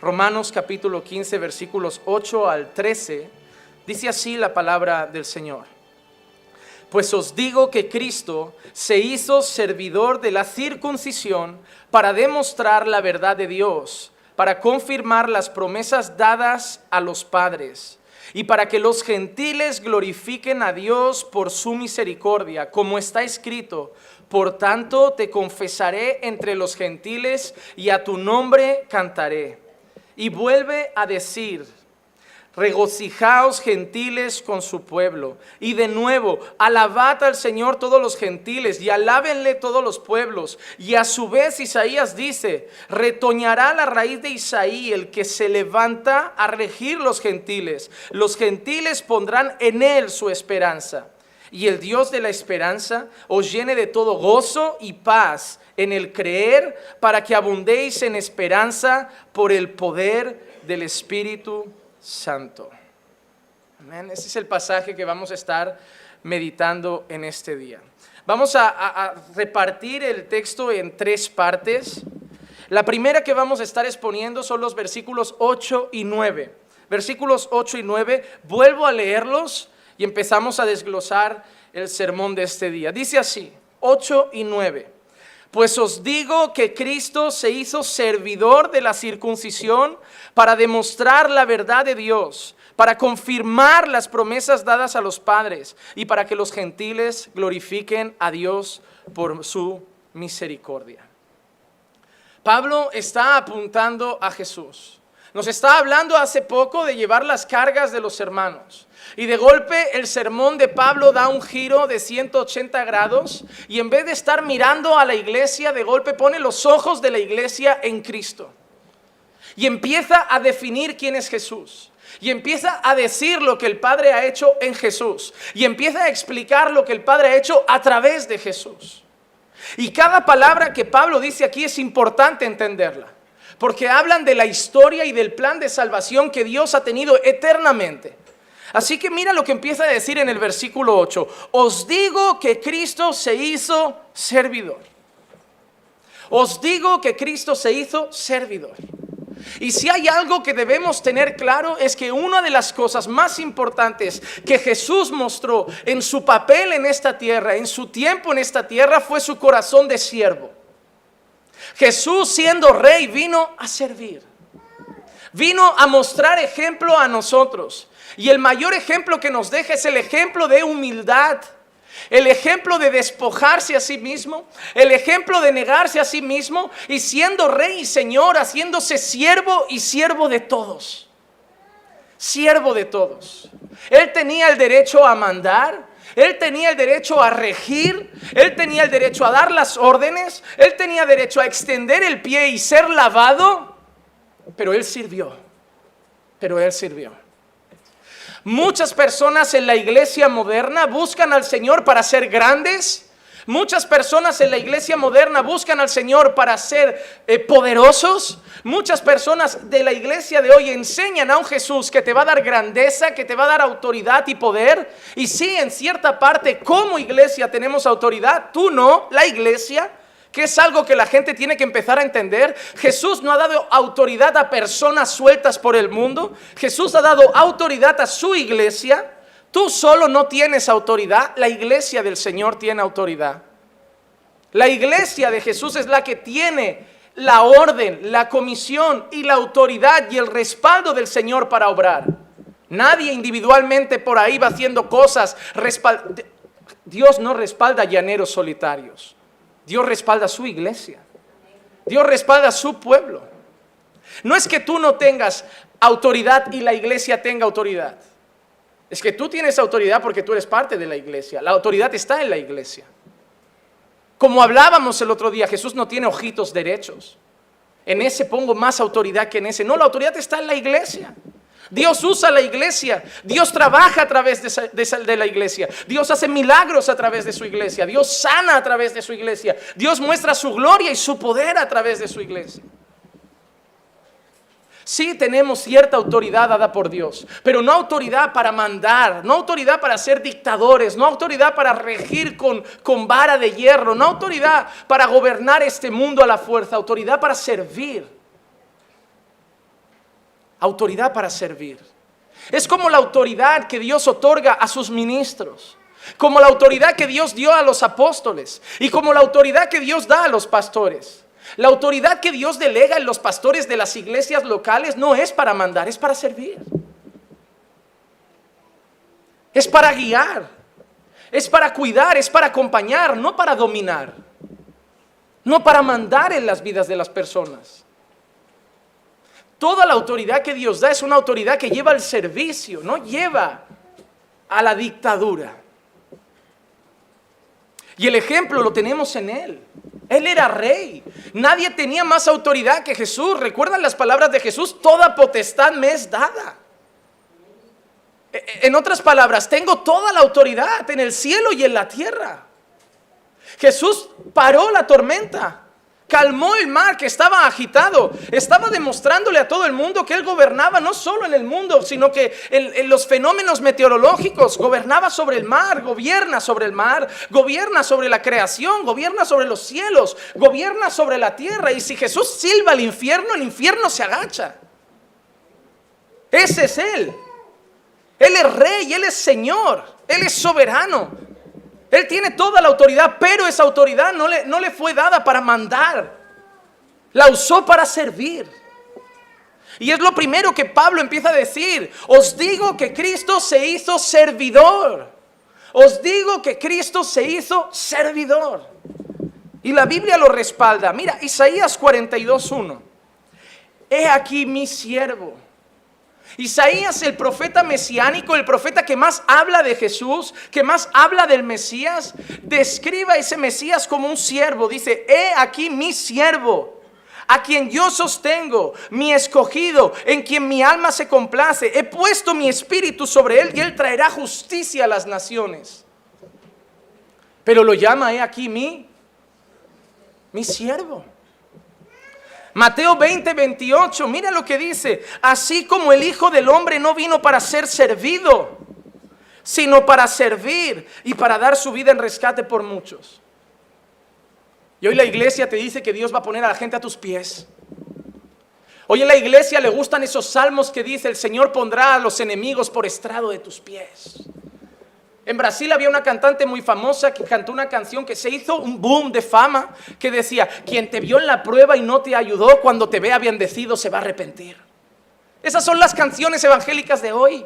Romanos capítulo 15 versículos 8 al 13, dice así la palabra del Señor. Pues os digo que Cristo se hizo servidor de la circuncisión para demostrar la verdad de Dios, para confirmar las promesas dadas a los padres y para que los gentiles glorifiquen a Dios por su misericordia, como está escrito. Por tanto, te confesaré entre los gentiles y a tu nombre cantaré. Y vuelve a decir, regocijaos gentiles con su pueblo. Y de nuevo, alabad al Señor todos los gentiles y alábenle todos los pueblos. Y a su vez Isaías dice, retoñará la raíz de Isaí el que se levanta a regir los gentiles. Los gentiles pondrán en él su esperanza. Y el Dios de la esperanza os llene de todo gozo y paz en el creer para que abundéis en esperanza por el poder del Espíritu Santo. Amén. Ese es el pasaje que vamos a estar meditando en este día. Vamos a, a, repartir el texto en tres partes. La primera que vamos a estar exponiendo son los versículos 8 y 9. Versículos 8 y 9, vuelvo a leerlos y empezamos a desglosar el sermón de este día. Dice así, 8 y 9. Pues os digo que Cristo se hizo servidor de la circuncisión para demostrar la verdad de Dios, para confirmar las promesas dadas a los padres y para que los gentiles glorifiquen a Dios por su misericordia. Pablo está apuntando a Jesús. Nos está hablando hace poco de llevar las cargas de los hermanos. Y de golpe el sermón de Pablo da un giro de 180 grados y en vez de estar mirando a la iglesia, de golpe pone los ojos de la iglesia en Cristo. Y empieza a definir quién es Jesús. Y empieza a decir lo que el Padre ha hecho en Jesús. Y empieza a explicar lo que el Padre ha hecho a través de Jesús. Y cada palabra que Pablo dice aquí es importante entenderla. Porque hablan de la historia y del plan de salvación que Dios ha tenido eternamente. Así que mira lo que empieza a decir en el versículo 8. Os digo que Cristo se hizo servidor. Os digo que Cristo se hizo servidor. Y si hay algo que debemos tener claro es que una de las cosas más importantes que Jesús mostró en su papel en esta tierra, en su tiempo en esta tierra, fue su corazón de siervo. Jesús siendo rey vino a servir. Vino a mostrar ejemplo a nosotros. Y el mayor ejemplo que nos deja es el ejemplo de humildad. El ejemplo de despojarse a sí mismo, el ejemplo de negarse a sí mismo y siendo rey y señor, haciéndose siervo y siervo de todos. Siervo de todos. Él tenía el derecho a mandar, él tenía el derecho a regir, él tenía el derecho a dar las órdenes, él tenía derecho a extender el pie y ser lavado, pero él sirvió, pero él sirvió. Muchas personas en la iglesia moderna buscan al Señor para ser grandes. Muchas personas en la iglesia moderna buscan al Señor para ser eh, poderosos. Muchas personas de la iglesia de hoy enseñan a un Jesús que te va a dar grandeza, que te va a dar autoridad y poder. Y sí, en cierta parte, como iglesia tenemos autoridad, tú no, la iglesia que es algo que la gente tiene que empezar a entender. Jesús no ha dado autoridad a personas sueltas por el mundo. Jesús ha dado autoridad a su iglesia. Tú solo no tienes autoridad, la iglesia del Señor tiene autoridad. La iglesia de Jesús es la que tiene la orden, la comisión y la autoridad y el respaldo del Señor para obrar. Nadie individualmente por ahí va haciendo cosas. Dios no respalda llaneros solitarios. Dios respalda a su iglesia. Dios respalda a su pueblo. No es que tú no tengas autoridad y la iglesia tenga autoridad. Es que tú tienes autoridad porque tú eres parte de la iglesia. La autoridad está en la iglesia. Como hablábamos el otro día, Jesús no tiene ojitos derechos. En ese pongo más autoridad que en ese. No, la autoridad está en la iglesia. Dios usa la iglesia, Dios trabaja a través de, la iglesia, Dios hace milagros a través de su iglesia, Dios sana a través de su iglesia, Dios muestra su gloria y su poder a través de su iglesia. Sí tenemos cierta autoridad dada por Dios, pero no autoridad para mandar, no autoridad para ser dictadores, no autoridad para regir con, con vara de hierro, no autoridad para gobernar este mundo a la fuerza, autoridad para servir autoridad para servir. Es como la autoridad que Dios otorga a sus ministros, como la autoridad que Dios dio a los apóstoles y como la autoridad que Dios da a los pastores. La autoridad que Dios delega en los pastores de las iglesias locales no es para mandar, es para servir. Es para guiar, es para cuidar, es para acompañar, no para dominar, no para mandar en las vidas de las personas. Toda la autoridad que Dios da es una autoridad que lleva al servicio, no lleva a la dictadura. Y el ejemplo lo tenemos en Él. Él era rey. Nadie tenía más autoridad que Jesús. ¿Recuerdan las palabras de Jesús? Toda potestad me es dada. E, e, en otras palabras, tengo toda la autoridad en el cielo y en la tierra. Jesús paró la tormenta calmó el mar que estaba agitado, estaba demostrándole a todo el mundo que él gobernaba no solo en el mundo, sino que en, los fenómenos meteorológicos, gobernaba sobre el mar, gobierna sobre el mar, gobierna sobre la creación, gobierna sobre los cielos, gobierna sobre la tierra. Y si Jesús silba al infierno, el infierno se agacha. Ese es Él. Él es rey, Él es Señor, Él es soberano. Él tiene toda la autoridad, pero esa autoridad no le, no le fue dada para mandar. La usó para servir. Y es lo primero que Pablo empieza a decir. Os digo que Cristo se hizo servidor. Os digo que Cristo se hizo servidor. Y la Biblia lo respalda. Mira, Isaías 42.1. He aquí mi siervo Isaías, el profeta mesiánico, el profeta que más habla de Jesús, que más habla del Mesías, describa a ese Mesías como un siervo. Dice, he aquí mi siervo, a quien yo sostengo, mi escogido, en quien mi alma se complace. He puesto mi espíritu sobre él y él traerá justicia a las naciones. Pero lo llama, he aquí mi, mi siervo. Mateo 20, 28, mira lo que dice, así como el Hijo del Hombre no vino para ser servido, sino para servir y para dar su vida en rescate por muchos. Y hoy la iglesia te dice que Dios va a poner a la gente a tus pies. Hoy en la iglesia le gustan esos salmos que dice, el Señor pondrá a los enemigos por estrado de tus pies. En Brasil había una cantante muy famosa que cantó una canción que se hizo un boom de fama, que decía, quien te vio en la prueba y no te ayudó, cuando te vea bendecido se va a arrepentir. Esas son las canciones evangélicas de hoy.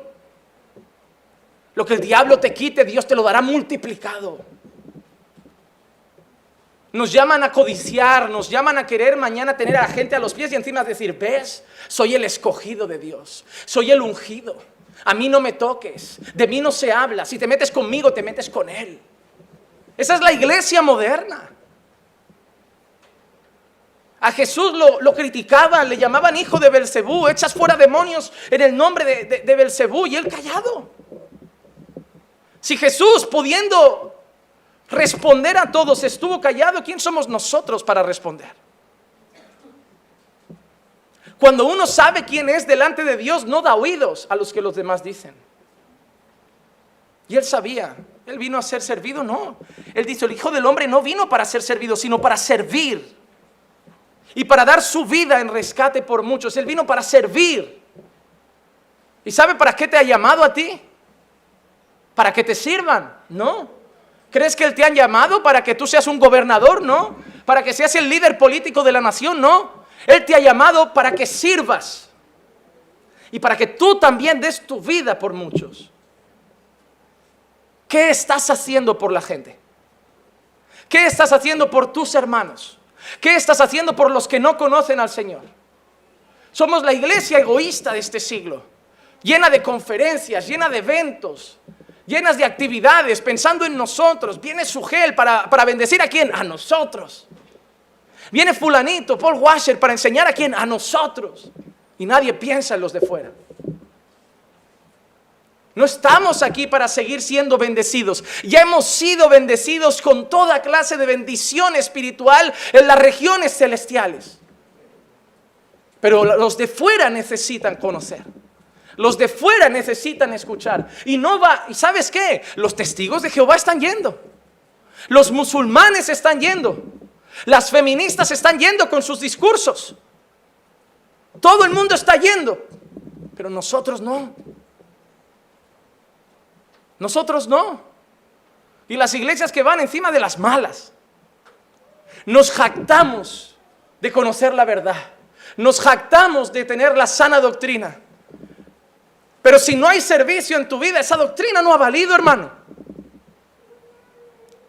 Lo que el diablo te quite, Dios te lo dará multiplicado. Nos llaman a codiciar, nos llaman a querer mañana tener a la gente a los pies y encima decir, ves, soy el escogido de Dios, soy el ungido. A mí no me toques, de mí no se habla, si te metes conmigo te metes con Él. Esa es la iglesia moderna. A Jesús lo, criticaban, le llamaban hijo de Belcebú, echas fuera demonios en el nombre de, de, de Belcebú y él callado. Si Jesús, pudiendo responder a todos, estuvo callado, ¿quién somos nosotros para responder? Cuando uno sabe quién es delante de Dios, no da oídos a los que los demás dicen. Y él sabía, él vino a ser servido, no. Él dice, el Hijo del Hombre no vino para ser servido, sino para servir. Y para dar su vida en rescate por muchos. Él vino para servir. ¿Y sabe para qué te ha llamado a ti? Para que te sirvan, ¿no? ¿Crees que Él te ha llamado para que tú seas un gobernador? No. ¿Para que seas el líder político de la nación? No. Él te ha llamado para que sirvas y para que tú también des tu vida por muchos. ¿Qué estás haciendo por la gente? ¿Qué estás haciendo por tus hermanos? ¿Qué estás haciendo por los que no conocen al Señor? Somos la iglesia egoísta de este siglo, llena de conferencias, llena de eventos, llenas de actividades, pensando en nosotros. Viene su gel para, para bendecir a quién? A nosotros. Viene fulanito, Paul Washer, para enseñar a quién? A nosotros. Y nadie piensa en los de fuera. No estamos aquí para seguir siendo bendecidos. Ya hemos sido bendecidos con toda clase de bendición espiritual en las regiones celestiales. Pero los de fuera necesitan conocer. Los de fuera necesitan escuchar. Y no va, ¿y sabes qué? Los testigos de Jehová están yendo. Los musulmanes están yendo. Las feministas están yendo con sus discursos. Todo el mundo está yendo. Pero nosotros no. Nosotros no. Y las iglesias que van encima de las malas. Nos jactamos de conocer la verdad. Nos jactamos de tener la sana doctrina. Pero si no hay servicio en tu vida, esa doctrina no ha valido, hermano.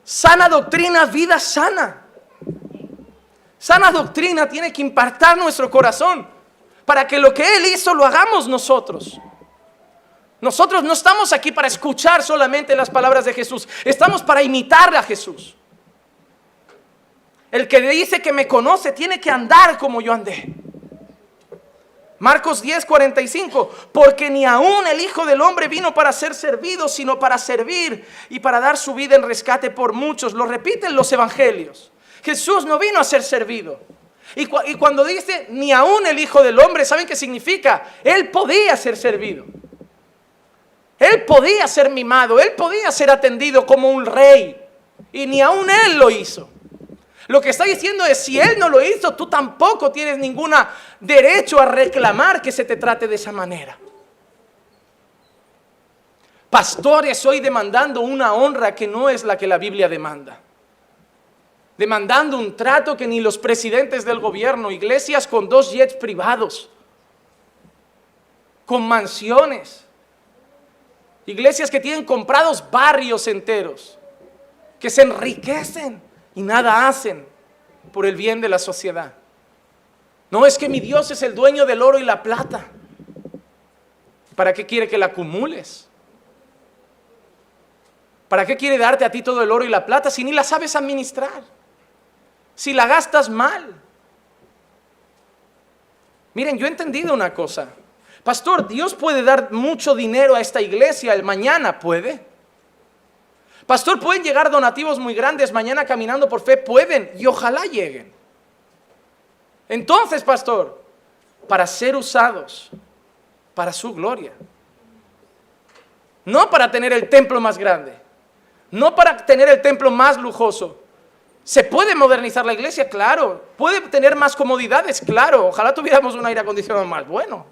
Sana doctrina, vida sana. Sana doctrina tiene que impactar nuestro corazón para que lo que Él hizo lo hagamos nosotros. Nosotros no estamos aquí para escuchar solamente las palabras de Jesús, estamos para imitar a Jesús. El que dice que me conoce tiene que andar como yo andé. Marcos 10, 45, porque ni aún el Hijo del Hombre vino para ser servido, sino para servir y para dar su vida en rescate por muchos. Lo repiten los evangelios. Jesús no vino a ser servido. Y, cuando dice ni aún el Hijo del Hombre, ¿saben qué significa? Él podía ser servido. Él podía ser mimado, él podía ser atendido como un rey. Y ni aún él lo hizo. Lo que está diciendo es, si él no lo hizo, tú tampoco tienes ningún derecho a reclamar que se te trate de esa manera. Pastores hoy demandando una honra que no es la que la Biblia demanda. Demandando un trato que ni los presidentes del gobierno, iglesias con dos jets privados, con mansiones, Iglesias que tienen comprados barrios enteros, que se enriquecen y nada hacen por el bien de la sociedad. No es que mi Dios es el dueño del oro y la plata. ¿Para qué quiere que la acumules? ¿Para qué quiere darte a ti todo el oro y la plata si ni la sabes administrar? Si la gastas mal. Miren, yo he entendido una cosa. Pastor, Dios puede dar mucho dinero a esta iglesia el mañana, puede. Pastor, pueden llegar donativos muy grandes mañana caminando por fe, pueden y ojalá lleguen. Entonces, pastor, para ser usados para su gloria. No para tener el templo más grande, no para tener el templo más lujoso. ¿Se puede modernizar la iglesia? Claro. ¿Puede tener más comodidades? Claro. Ojalá tuviéramos un aire acondicionado más bueno.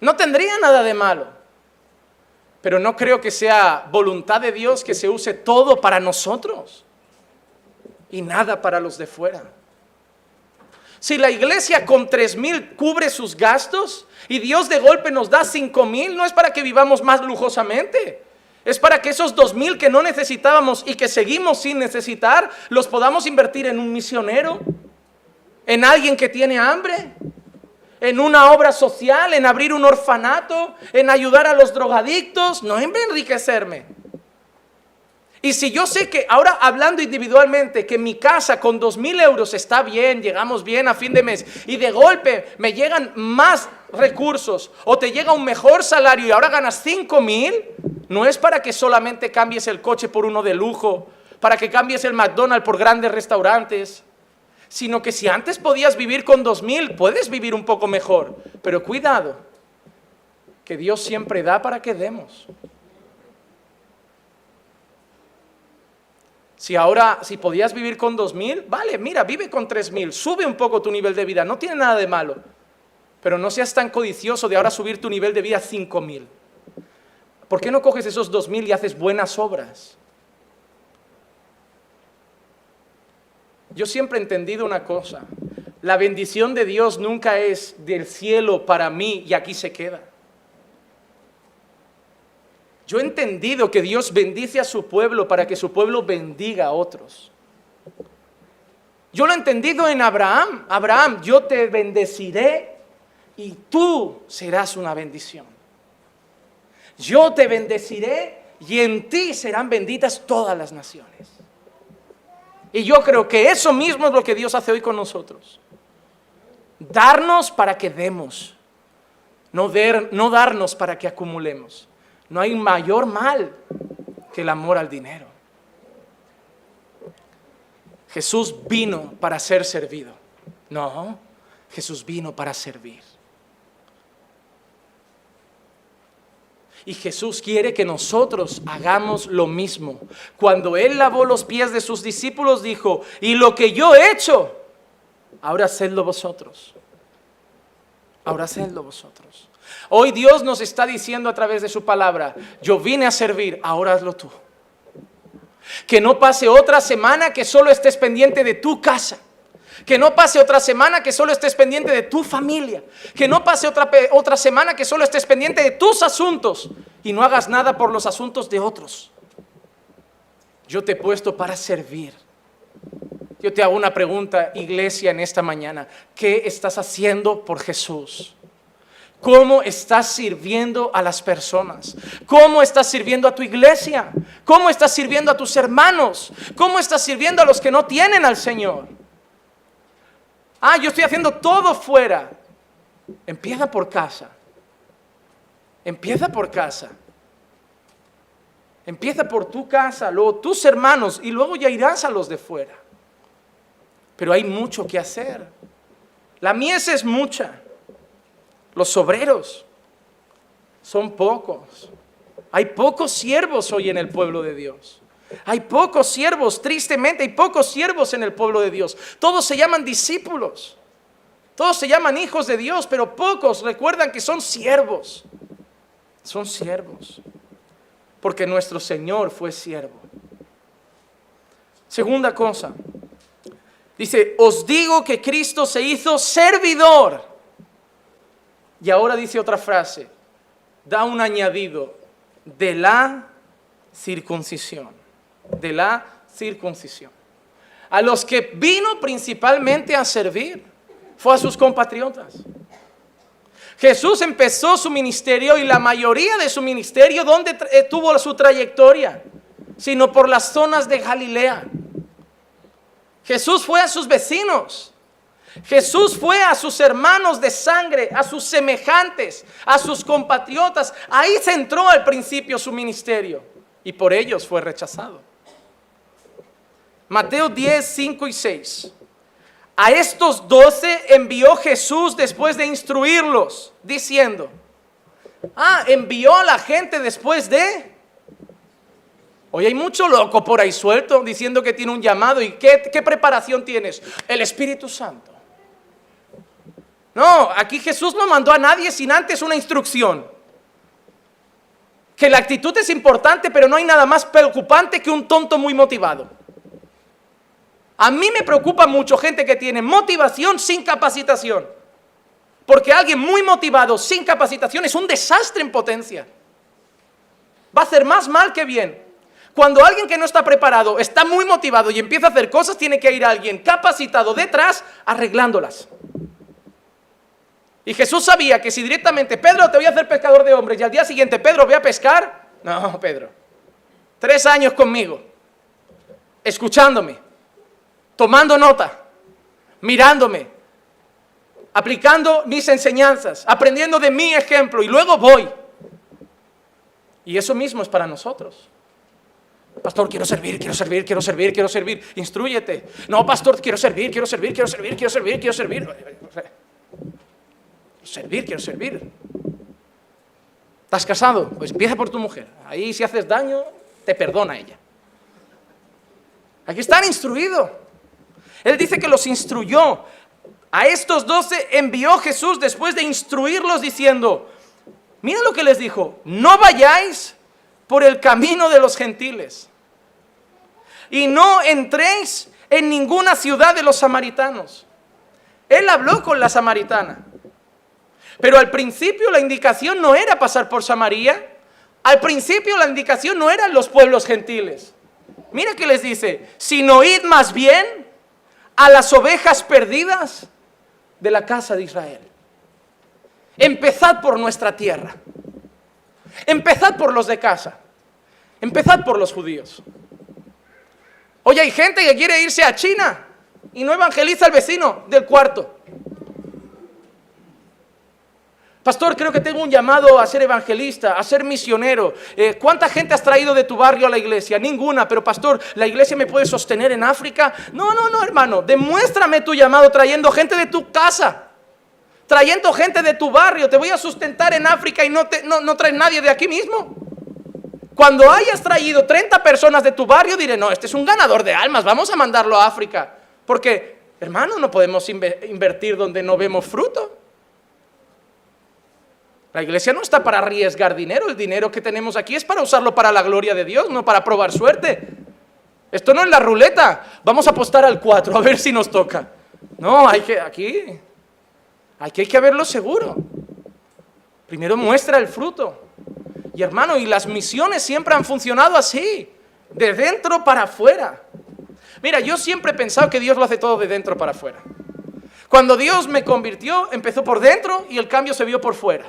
No tendría nada de malo. Pero no creo que sea voluntad de Dios que se use todo para nosotros y nada para los de fuera. Si la iglesia con tres mil cubre sus gastos y Dios de golpe nos da cinco mil, no es para que vivamos más lujosamente. Es para que esos dos mil que no necesitábamos y que seguimos sin necesitar, los podamos invertir en un misionero, en alguien que tiene hambre, en una obra social, en abrir un orfanato, en ayudar a los drogadictos, no en enriquecerme. Y si yo sé que ahora hablando individualmente, que mi casa con dos mil euros está bien, llegamos bien a fin de mes, y de golpe me llegan más recursos o te llega un mejor salario y ahora ganas cinco mil, no es para que solamente cambies el coche por uno de lujo, para que cambies el McDonald's por grandes restaurantes sino que si antes podías vivir con dos mil, puedes vivir un poco mejor. Pero cuidado, que Dios siempre da para que demos. Si ahora, si podías vivir con dos mil, vale, mira, vive con tres mil, sube un poco tu nivel de vida, no tiene nada de malo. Pero no seas tan codicioso de ahora subir tu nivel de vida a cinco mil. ¿Por qué no coges esos dos mil y haces buenas obras? Yo siempre he entendido una cosa. La bendición de Dios nunca es del cielo para mí y aquí se queda. Yo he entendido que Dios bendice a su pueblo para que su pueblo bendiga a otros. Yo lo he entendido en Abraham. Abraham, yo te bendeciré y tú serás una bendición. Yo te bendeciré y en ti serán benditas todas las naciones. Y yo creo que eso mismo es lo que Dios hace hoy con nosotros. Darnos para que demos, no, no darnos para que acumulemos. No hay mayor mal que el amor al dinero. Jesús vino para ser servido. No, Jesús vino para servir. Y Jesús quiere que nosotros hagamos lo mismo. Cuando Él lavó los pies de sus discípulos, dijo, y lo que yo he hecho, ahora hacedlo vosotros. ahora hacedlo vosotros. Hoy Dios nos está diciendo a través de su palabra, yo vine a servir, ahora hazlo tú. Que no pase otra semana que solo estés pendiente de tu casa. Que no pase otra semana que solo estés pendiente de tu familia. Que no pase otra, otra semana que solo estés pendiente de tus asuntos y no hagas nada por los asuntos de otros. Yo te he puesto para servir. Yo te hago una pregunta, iglesia, en esta mañana. ¿Qué estás haciendo por Jesús? ¿Cómo estás sirviendo a las personas? ¿Cómo estás sirviendo a tu iglesia? ¿Cómo estás sirviendo a tus hermanos? ¿Cómo estás sirviendo a los que no tienen al Señor? Ah, yo estoy haciendo todo fuera. Empieza por casa. Empieza por casa. Empieza por tu casa, luego tus hermanos y luego ya irás a los de fuera. Pero hay mucho que hacer. La mies es mucha. Los obreros son pocos. Hay pocos siervos hoy en el pueblo de Dios. Hay pocos siervos, tristemente, hay pocos siervos en el pueblo de Dios. Todos se llaman discípulos. Todos se llaman hijos de Dios, pero pocos recuerdan que son siervos. Son siervos. Porque nuestro Señor fue siervo. Segunda cosa. Dice, os digo que Cristo se hizo servidor. Y ahora dice otra frase. Da un añadido de la circuncisión de la circuncisión. A los que vino principalmente a servir fue a sus compatriotas. Jesús empezó su ministerio y la mayoría de su ministerio, ¿dónde eh, tuvo su trayectoria? Sino por las zonas de Galilea. Jesús fue a sus vecinos. Jesús fue a sus hermanos de sangre, a sus semejantes, a sus compatriotas. Ahí se entró al principio su ministerio y por ellos fue rechazado. Mateo 10, 5 y 6. A estos doce envió Jesús después de instruirlos, diciendo, ah, envió a la gente después de... Hoy hay mucho loco por ahí suelto diciendo que tiene un llamado. ¿Y qué, qué preparación tienes? El Espíritu Santo. No, aquí Jesús no mandó a nadie sin antes una instrucción. Que la actitud es importante, pero no hay nada más preocupante que un tonto muy motivado. A mí me preocupa mucho gente que tiene motivación sin capacitación. Porque alguien muy motivado sin capacitación es un desastre en potencia. Va a hacer más mal que bien. Cuando alguien que no está preparado está muy motivado y empieza a hacer cosas, tiene que ir alguien capacitado detrás arreglándolas. Y Jesús sabía que si directamente, Pedro, te voy a hacer pescador de hombres, y al día siguiente, Pedro, voy a pescar. No, Pedro. Tres años conmigo, escuchándome, tomando nota, mirándome, aplicando mis enseñanzas, aprendiendo de mi ejemplo y luego voy. Y eso mismo es para nosotros. Pastor, quiero servir, quiero servir, quiero servir, quiero servir. Instruyete. No, pastor, quiero servir, quiero servir, quiero servir, quiero servir, quiero servir. Servir, quiero servir. ¿Estás casado? Pues empieza por tu mujer. Ahí si haces daño, te perdona ella. Aquí están instruidos. Él dice que los instruyó. A estos doce envió Jesús después de instruirlos diciendo, mira lo que les dijo, no vayáis por el camino de los gentiles y no entréis en ninguna ciudad de los samaritanos. Él habló con la samaritana, pero al principio la indicación no era pasar por Samaria, al principio la indicación no eran los pueblos gentiles. Mira que les dice, sino id más bien a las ovejas perdidas de la casa de Israel. Empezad por nuestra tierra. Empezad por los de casa. Empezad por los judíos. Oye, hay gente que quiere irse a China y no evangeliza al vecino del cuarto. Pastor, creo que tengo un llamado a ser evangelista, a ser misionero. Eh, ¿Cuánta gente has traído de tu barrio a la iglesia? Ninguna, pero pastor, ¿la iglesia me puede sostener en África? No, no, no, hermano. Demuéstrame tu llamado trayendo gente de tu casa, trayendo gente de tu barrio. Te voy a sustentar en África y no, te, no, no traes nadie de aquí mismo. Cuando hayas traído 30 personas de tu barrio, diré, no, este es un ganador de almas, vamos a mandarlo a África. Porque, hermano, no podemos invertir donde no vemos fruto. La iglesia no está para arriesgar dinero, el dinero que tenemos aquí es para usarlo para la gloria de Dios, no para probar suerte. Esto no es la ruleta, vamos a apostar al 4 a ver si nos toca. No, hay que aquí hay que verlo seguro. Primero muestra el fruto. Y hermano, y las misiones siempre han funcionado así, de dentro para afuera. Mira, yo siempre he pensado que Dios lo hace todo de dentro para afuera. Cuando Dios me convirtió, empezó por dentro y el cambio se vio por fuera.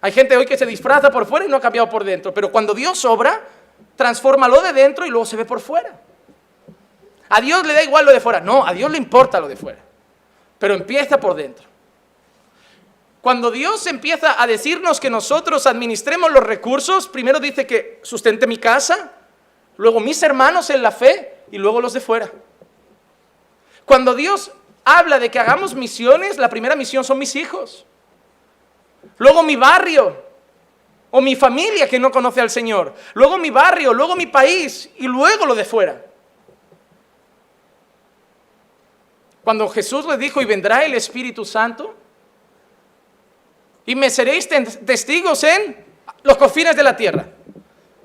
Hay gente hoy que se disfraza por fuera y no ha cambiado por dentro, pero cuando Dios obra, transforma lo de dentro y luego se ve por fuera. A Dios le da igual lo de fuera, no, a Dios le importa lo de fuera, pero empieza por dentro. Cuando Dios empieza a decirnos que nosotros administremos los recursos, primero dice que sustente mi casa, luego mis hermanos en la fe y luego los de fuera. Cuando Dios habla de que hagamos misiones, la primera misión son mis hijos luego mi barrio o mi familia que no conoce al Señor, luego mi barrio, luego mi país y luego lo de fuera. Cuando Jesús le dijo, y vendrá el Espíritu Santo, y me seréis testigos en los confines de la tierra,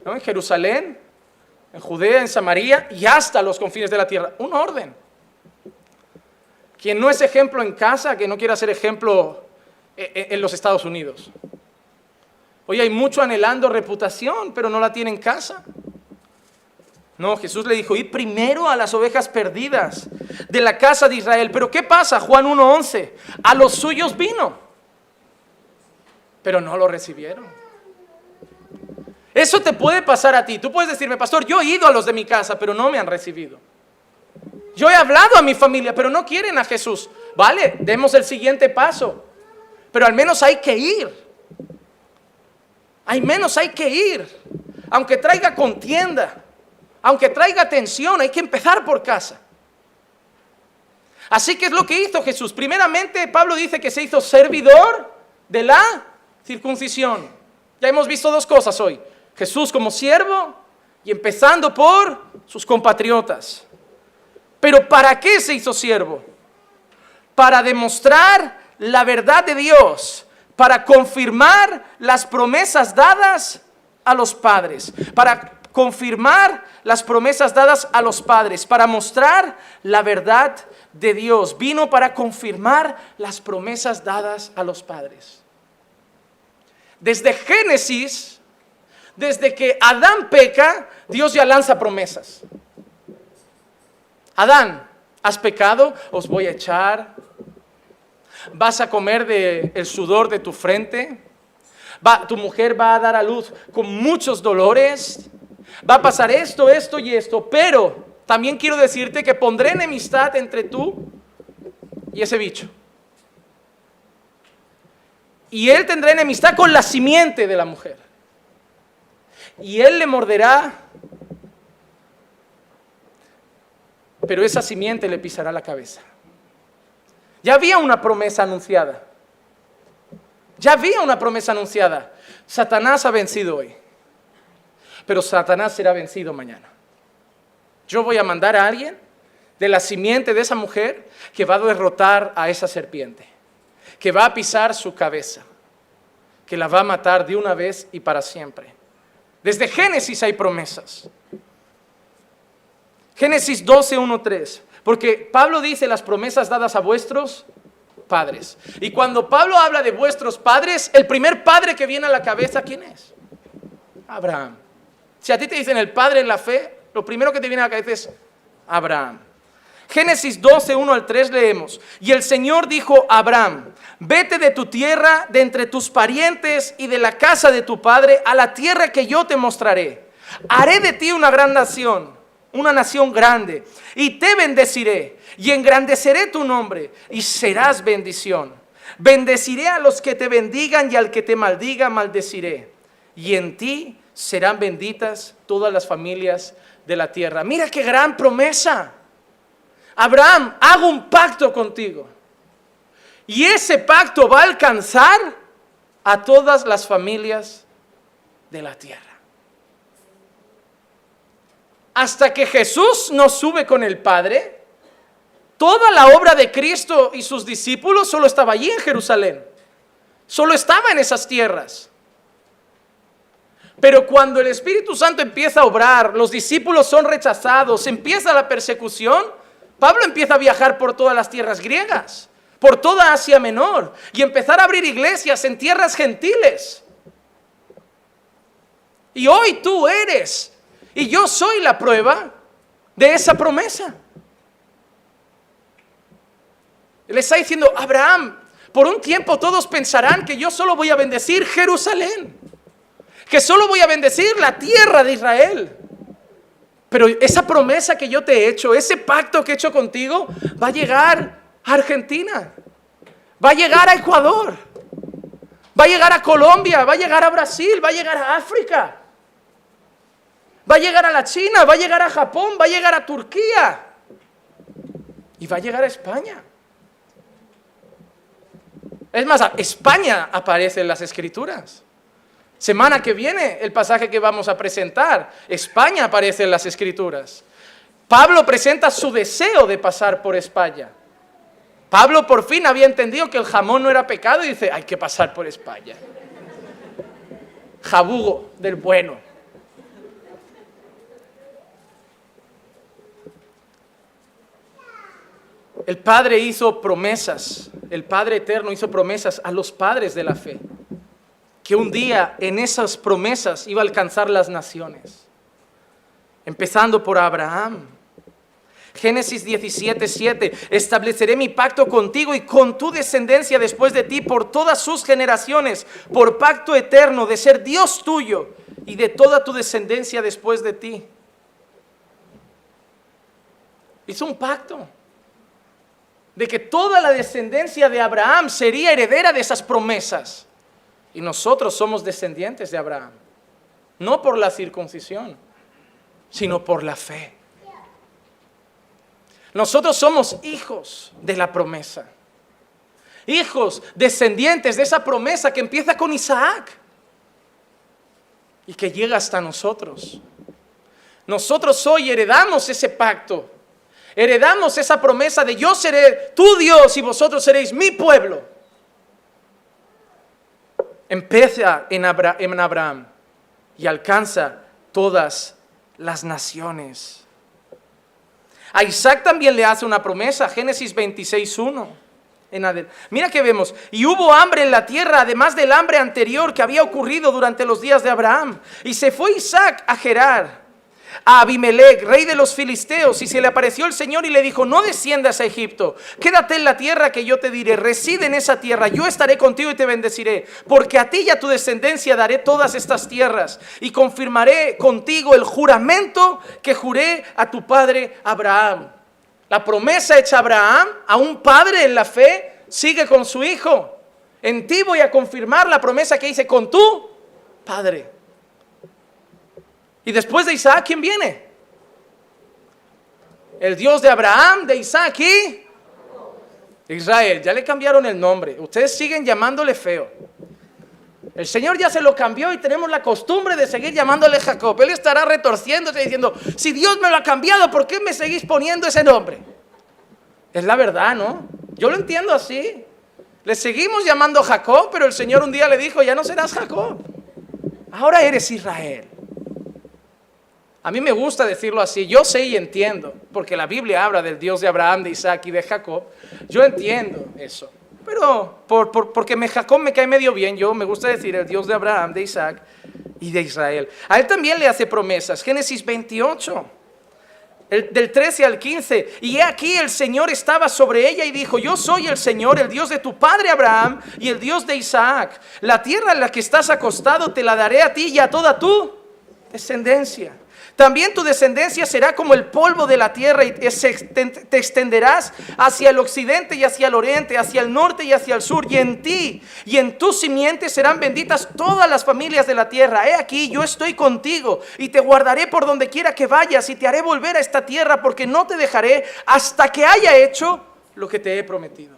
en Jerusalén, en Judea, en Samaria y hasta los confines de la tierra. Un orden. Quien no es ejemplo en casa, que no quiera ser ejemplo en los Estados Unidos. Hoy hay mucho anhelando reputación, pero no la tiene en casa. No, Jesús le dijo, ir primero a las ovejas perdidas de la casa de Israel. Pero ¿qué pasa? Juan 1.11, a los suyos vino, pero no lo recibieron. Eso te puede pasar a ti. Tú puedes decirme, pastor, yo he ido a los de mi casa, pero no me han recibido. Yo he hablado a mi familia, pero no quieren a Jesús. Vale, demos el siguiente paso pero al menos hay que ir. Al menos hay que ir. Aunque traiga contienda, aunque traiga tensión, hay que empezar por casa. Así que es lo que hizo Jesús. Primeramente, Pablo dice que se hizo servidor de la circuncisión. Ya hemos visto dos cosas hoy. Jesús como siervo y empezando por sus compatriotas. Pero ¿para qué se hizo siervo? Para demostrar la verdad de Dios para confirmar las promesas dadas a los padres, para confirmar las promesas dadas a los padres, para mostrar la verdad de Dios. Vino para confirmar las promesas dadas a los padres. Desde Génesis, desde que Adán peca, Dios ya lanza promesas. Adán, has pecado, os voy a echar vas a comer del el sudor de tu frente, va, tu mujer va a dar a luz con muchos dolores, va a pasar esto, esto y esto, pero también quiero decirte que pondré enemistad entre tú y ese bicho. Y él tendrá enemistad con la simiente de la mujer. Y él le morderá, pero esa simiente le pisará la cabeza. Ya había una promesa anunciada. Ya había una promesa anunciada. Satanás ha vencido hoy. Pero Satanás será vencido mañana. Yo voy a mandar a alguien de la simiente de esa mujer que va a derrotar a esa serpiente, que va a pisar su cabeza, que la va a matar de una vez y para siempre. Desde Génesis hay promesas. Génesis 12, 1, 3. Porque Pablo dice las promesas dadas a vuestros padres. Y cuando Pablo habla de vuestros padres, el primer padre que viene a la cabeza, ¿quién es? Abraham. Si a ti te dicen el padre en la fe, lo primero que te viene a la cabeza es Abraham. Génesis 12, 1 al 3 leemos. Y el Señor dijo a Abraham, vete de tu tierra, de entre tus parientes y de la casa de tu padre, a la tierra que yo te mostraré. Haré de ti una gran nación una nación grande, y te bendeciré, y engrandeceré tu nombre, y serás bendición. Bendeciré a los que te bendigan, y al que te maldiga, maldeciré. Y en ti serán benditas todas las familias de la tierra. Mira qué gran promesa. Abraham, hago un pacto contigo. Y ese pacto va a alcanzar a todas las familias de la tierra hasta que Jesús nos sube con el Padre, toda la obra de Cristo y sus discípulos solo estaba allí en Jerusalén. Solo estaba en esas tierras. Pero cuando el Espíritu Santo empieza a obrar, los discípulos son rechazados, empieza la persecución, Pablo empieza a viajar por todas las tierras griegas, por toda Asia Menor, y empezar a abrir iglesias en tierras gentiles. Y hoy tú eres, y yo soy la prueba de esa promesa. Le está diciendo, Abraham, por un tiempo todos pensarán que yo solo voy a bendecir Jerusalén, que solo voy a bendecir la tierra de Israel. Pero esa promesa que yo te he hecho, ese pacto que he hecho contigo, va a llegar a Argentina, va a llegar a Ecuador, va a llegar a Colombia, va a llegar a Brasil, va a llegar a África, va a llegar a la China, va a llegar a Japón, va a llegar a Turquía y va a llegar a España. Es más, España aparece en las escrituras. Semana que viene, el pasaje que vamos a presentar, España aparece en las escrituras. Pablo presenta su deseo de pasar por España. Pablo por fin había entendido que el jamón no era pecado y dice, hay que pasar por España. Jabugo del bueno. El Padre hizo promesas, el Padre Eterno hizo promesas a los padres de la fe, que un día en esas promesas iba a alcanzar las naciones, empezando por Abraham. Génesis 17, 7, estableceré mi pacto contigo y con tu descendencia después de ti por todas sus generaciones, por pacto eterno de ser Dios tuyo y de toda tu descendencia después de ti. Hizo un pacto de que toda la descendencia de Abraham sería heredera de esas promesas. Y nosotros somos descendientes de Abraham, no por la circuncisión, sino por la fe. Nosotros somos hijos de la promesa, hijos descendientes de esa promesa que empieza con Isaac y que llega hasta nosotros. Nosotros hoy heredamos ese pacto Heredamos esa promesa de yo seré tu Dios y vosotros seréis mi pueblo. Empieza en, Abraham y alcanza todas las naciones. A Isaac también le hace una promesa, Génesis 26.1. Mira que vemos, y hubo hambre en la tierra, además del hambre anterior que había ocurrido durante los días de Abraham. Y se fue Isaac a Gerar a Abimelech, rey de los filisteos, y se le apareció el Señor y le dijo, no desciendas a Egipto, quédate en la tierra que yo te diré, reside en esa tierra, yo estaré contigo y te bendeciré, porque a ti y a tu descendencia daré todas estas tierras, y confirmaré contigo el juramento que juré a tu padre Abraham. La promesa hecha a Abraham, a un padre en la fe, sigue con su hijo. En ti voy a confirmar la promesa que hice con tu padre. Y después de Isaac, ¿quién viene? El Dios de Abraham, de Isaac y Israel. Ya le cambiaron el nombre. Ustedes siguen llamándole feo. El Señor ya se lo cambió y tenemos la costumbre de seguir llamándole Jacob. Él estará retorciéndose diciendo, si Dios me lo ha cambiado, ¿por qué me seguís poniendo ese nombre? Es la verdad, ¿no? Yo lo entiendo así. Le seguimos llamando Jacob, pero el Señor un día le dijo, ya no serás Jacob. Ahora eres Israel. A mí me gusta decirlo así, yo sé y entiendo, porque la Biblia habla del Dios de Abraham, de Isaac y de Jacob, yo entiendo eso. Pero por, porque me, Jacob me cae medio bien, yo me gusta decir el Dios de Abraham, de Isaac y de Israel. A él también le hace promesas. Génesis 28, del 13 al 15. Y aquí el Señor estaba sobre ella y dijo, yo soy el Señor, el Dios de tu padre Abraham y el Dios de Isaac. La tierra en la que estás acostado te la daré a ti y a toda tu descendencia. También tu descendencia será como el polvo de la tierra y te extenderás hacia el occidente y hacia el oriente, hacia el norte y hacia el sur. Y en ti y en tu simiente serán benditas todas las familias de la tierra. He aquí, yo estoy contigo y te guardaré por donde quiera que vayas y te haré volver a esta tierra porque no te dejaré hasta que haya hecho lo que te he prometido.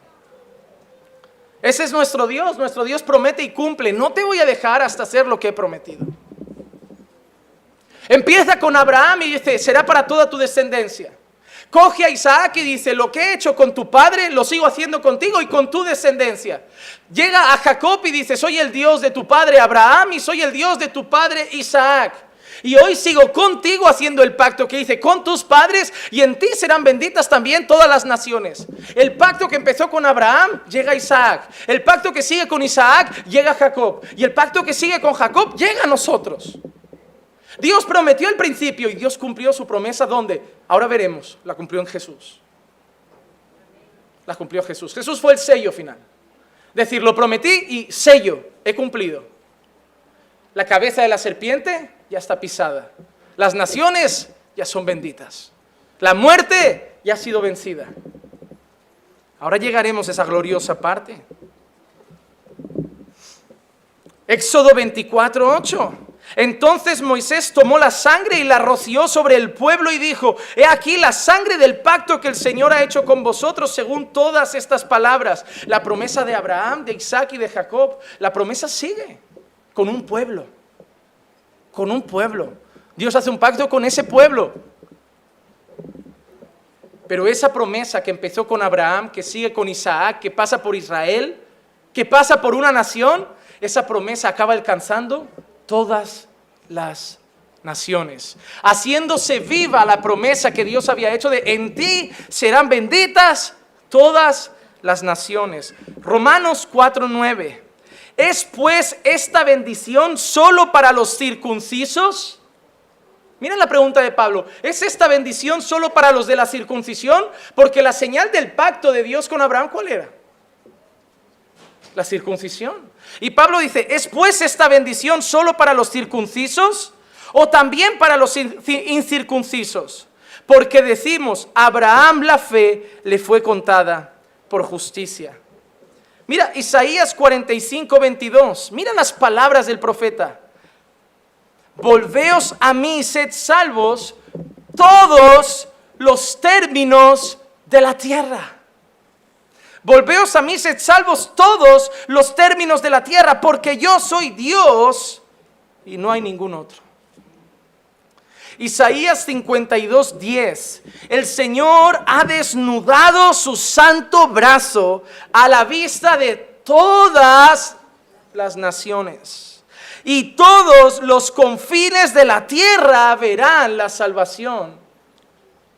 Ese es nuestro Dios. Nuestro Dios promete y cumple. No te voy a dejar hasta hacer lo que he prometido. Empieza con Abraham y dice, será para toda tu descendencia. Coge a Isaac y dice, lo que he hecho con tu padre, lo sigo haciendo contigo y con tu descendencia. Llega a Jacob y dice, soy el Dios de tu padre Abraham y soy el Dios de tu padre Isaac. Y hoy sigo contigo haciendo el pacto que hice con tus padres y en ti serán benditas también todas las naciones. El pacto que empezó con Abraham llega a Isaac. El pacto que sigue con Isaac llega a Jacob. Y el pacto que sigue con Jacob llega a nosotros. Dios prometió al principio y Dios cumplió su promesa ¿dónde? Ahora veremos, la cumplió en Jesús. La cumplió Jesús. Jesús fue el sello final. Decir, lo prometí y sello, he cumplido. La cabeza de la serpiente ya está pisada. Las naciones ya son benditas. La muerte ya ha sido vencida. Ahora llegaremos a esa gloriosa parte. Éxodo 24, 8. Entonces Moisés tomó la sangre y la roció sobre el pueblo y dijo, he aquí la sangre del pacto que el Señor ha hecho con vosotros según todas estas palabras. La promesa de Abraham, de Isaac y de Jacob, la promesa sigue con un pueblo, con un pueblo. Dios hace un pacto con ese pueblo. Pero esa promesa que empezó con Abraham, que sigue con Isaac, que pasa por Israel, que pasa por una nación, esa promesa acaba alcanzando todas las naciones, haciéndose viva la promesa que Dios había hecho de en ti serán benditas todas las naciones. Romanos 4:9. ¿Es pues esta bendición solo para los circuncisos? Miren la pregunta de Pablo. ¿Es esta bendición solo para los de la circuncisión? Porque la señal del pacto de Dios con Abraham, ¿cuál era? La circuncisión. Y Pablo dice, ¿es pues esta bendición solo para los circuncisos o también para los incircuncisos? Porque decimos, Abraham la fe le fue contada por justicia. Mira, Isaías 45, 22. Mira las palabras del profeta. Volveos a mí, sed salvos todos los términos de la tierra. Volveos a mí, sed salvos todos los términos de la tierra, porque yo soy Dios y no hay ningún otro. Isaías 52, 10. El Señor ha desnudado su santo brazo a la vista de todas las naciones. Y todos los confines de la tierra verán la salvación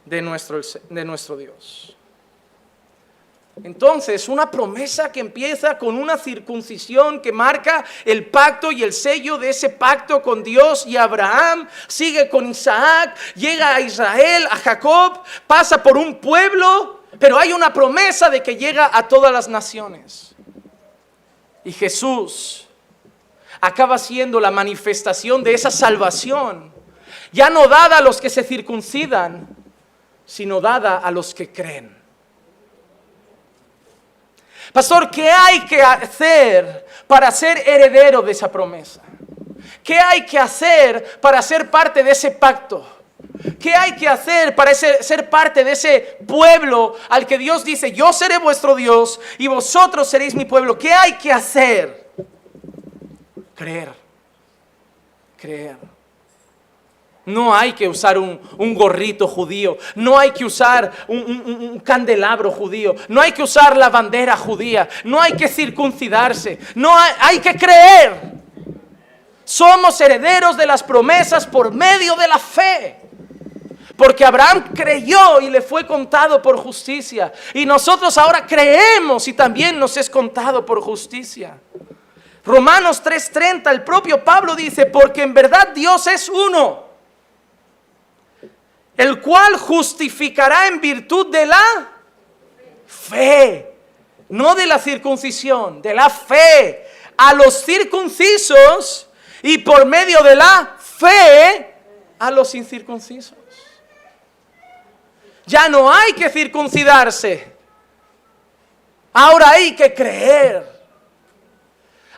de nuestro, de nuestro Dios. Entonces, una promesa que empieza con una circuncisión que marca el pacto y el sello de ese pacto con Dios y Abraham, sigue con Isaac, llega a Israel, a Jacob, pasa por un pueblo, pero hay una promesa de que llega a todas las naciones. Y Jesús acaba siendo la manifestación de esa salvación, ya no dada a los que se circuncidan, sino dada a los que creen. Pastor, ¿qué hay que hacer para ser heredero de esa promesa? ¿Qué hay que hacer para ser parte de ese pacto? ¿Qué hay que hacer para ser parte de ese pueblo al que Dios dice, yo seré vuestro Dios y vosotros seréis mi pueblo? ¿Qué hay que hacer? Creer. Creer. No hay que usar un, gorrito judío, no hay que usar un, candelabro judío, no hay que usar la bandera judía, no hay que circuncidarse, no hay, hay que creer. Somos herederos de las promesas por medio de la fe. Porque Abraham creyó y le fue contado por justicia. Y nosotros ahora creemos y también nos es contado por justicia. Romanos 3:30, el propio Pablo dice, porque en verdad Dios es uno el cual justificará en virtud de la fe, no de la circuncisión, de la fe, a los circuncisos y por medio de la fe a los incircuncisos. Ya no hay que circuncidarse. Ahora hay que creer.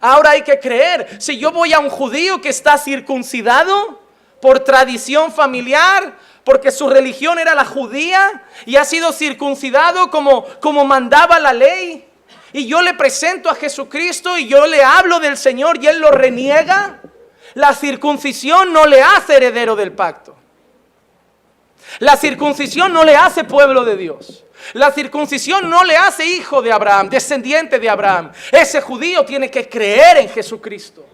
Ahora hay que creer. Si yo voy a un judío que está circuncidado por tradición familiar, porque su religión era la judía y ha sido circuncidado como, como mandaba la ley. Y yo le presento a Jesucristo y yo le hablo del Señor y Él lo reniega. La circuncisión no le hace heredero del pacto. La circuncisión no le hace pueblo de Dios. La circuncisión no le hace hijo de Abraham, descendiente de Abraham. Ese judío tiene que creer en Jesucristo.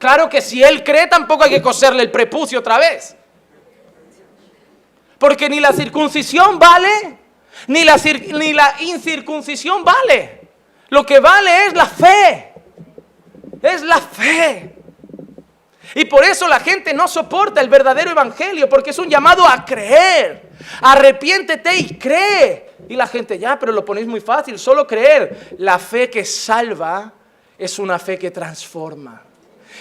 Claro que si él cree tampoco hay que coserle el prepucio otra vez. Porque ni la circuncisión vale, ni la, incircuncisión vale. Lo que vale es la fe. Es la fe. Y por eso la gente no soporta el verdadero evangelio, porque es un llamado a creer. Arrepiéntete y cree. Y la gente, ya, pero lo ponéis muy fácil, solo creer. La fe que salva es una fe que transforma.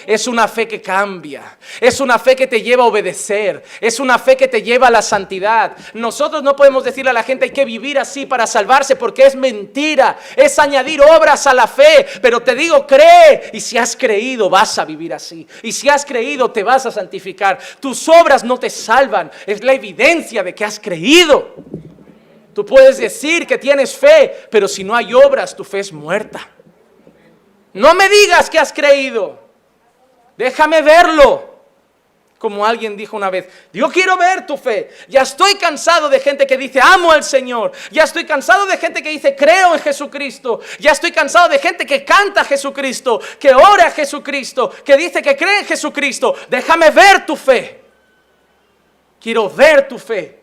Es una fe que cambia. Es una fe que te lleva a obedecer. Es una fe que te lleva a la santidad. Nosotros no podemos decirle a la gente hay que vivir así para salvarse porque es mentira. Es añadir obras a la fe. Pero te digo, cree. Y si has creído, vas a vivir así. Y si has creído, te vas a santificar. Tus obras no te salvan. Es la evidencia de que has creído. Tú puedes decir que tienes fe, pero si no hay obras, tu fe es muerta. No me digas que has creído. Déjame verlo. Como alguien dijo una vez, yo quiero ver tu fe. Ya estoy cansado de gente que dice, amo al Señor. Ya estoy cansado de gente que dice, creo en Jesucristo. Ya estoy cansado de gente que canta a Jesucristo, que ora a Jesucristo, que dice que cree en Jesucristo. Déjame ver tu fe. Quiero ver tu fe.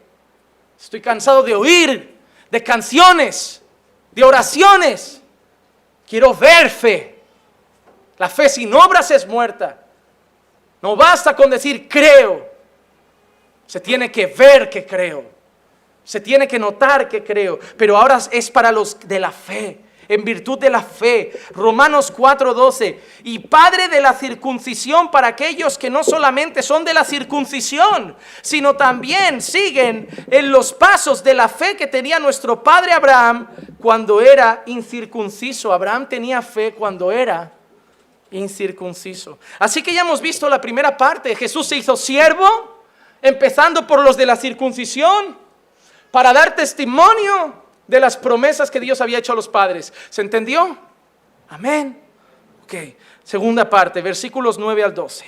Estoy cansado de oír, de canciones, de oraciones. Quiero ver fe. La fe sin obras es muerta. No basta con decir creo. Se tiene que ver que creo. Se tiene que notar que creo. Pero ahora es para los de la fe. En virtud de la fe. Romanos 4:12. Y padre de la circuncisión para aquellos que no solamente son de la circuncisión, sino también siguen en los pasos de la fe que tenía nuestro padre Abraham cuando era incircunciso. Abraham tenía fe cuando era incircunciso. Así que ya hemos visto la primera parte. Jesús se hizo siervo, empezando por los de la circuncisión, para dar testimonio de las promesas que Dios había hecho a los padres. ¿Se entendió? Amén. Ok, segunda parte, versículos 9 al 12.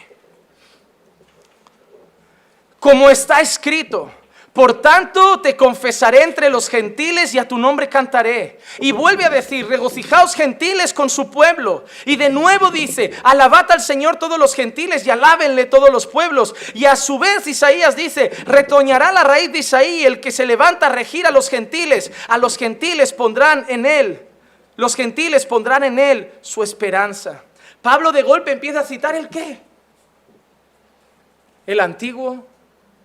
Como está escrito, por tanto, te confesaré entre los gentiles y a tu nombre cantaré. Y vuelve a decir, regocijaos gentiles con su pueblo. Y de nuevo dice, alabad al Señor todos los gentiles y alábenle todos los pueblos. Y a su vez Isaías dice, retoñará la raíz de Isaí, el que se levanta a regir a los gentiles. A los gentiles pondrán en él, los gentiles pondrán en él su esperanza. Pablo de golpe empieza a citar el qué? El Antiguo